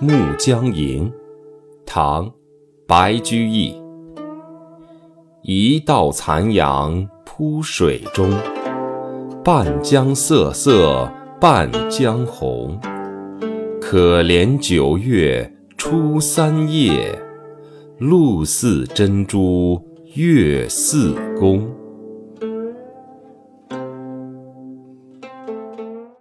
暮江吟唐白居易。一道残阳铺水中半江瑟瑟半江红。可怜九月初三夜露似真珠月似弓